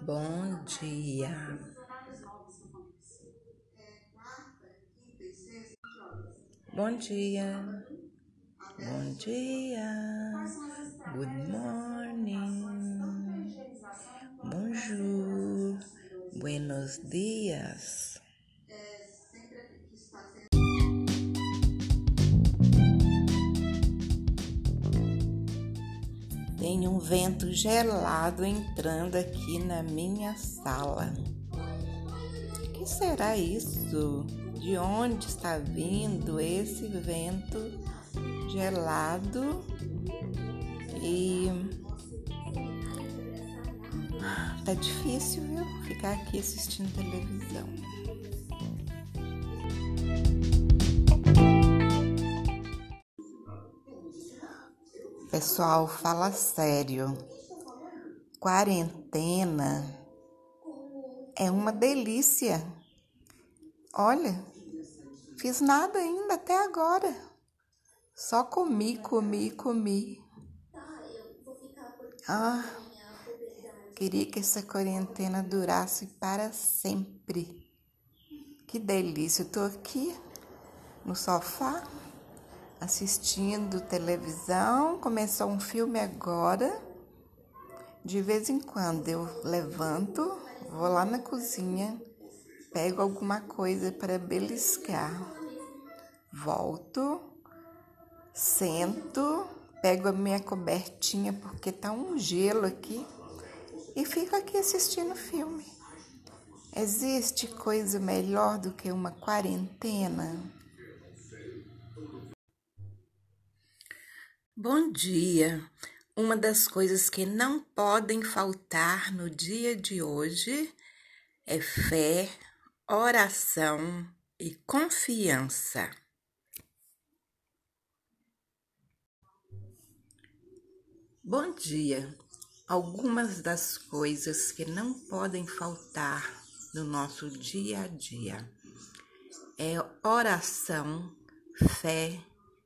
Bom dia. Bom dia. Bom dia. Good morning. Bonjour. Buenos dias. Tem um vento gelado entrando aqui na minha sala. O que será isso? De onde está vindo esse vento gelado? E tá difícil, viu? Ficar aqui assistindo televisão. Pessoal, fala sério. Quarentena é uma delícia. Olha, fiz nada ainda até agora. Só comi, comi, comi. Ah, queria que essa quarentena durasse para sempre. Que delícia. Eu tô aqui no sofá assistindo televisão, começou um filme agora. De vez em quando eu levanto, vou lá na cozinha, pego alguma coisa para beliscar, volto, sento, pego a minha cobertinha porque tá um gelo aqui e fico aqui assistindo filme. Existe coisa melhor do que uma quarentena? Bom dia! Uma das coisas que não podem faltar no dia de hoje é fé, oração e confiança. Bom dia! Algumas das coisas que não podem faltar no nosso dia a dia é oração, fé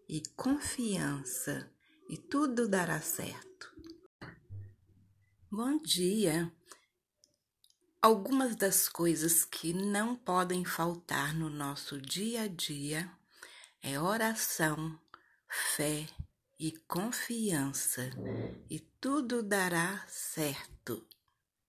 e confiança e tudo dará certo. Bom dia! Algumas das coisas que não podem faltar no nosso dia a dia é oração, fé e confiança, e tudo dará certo.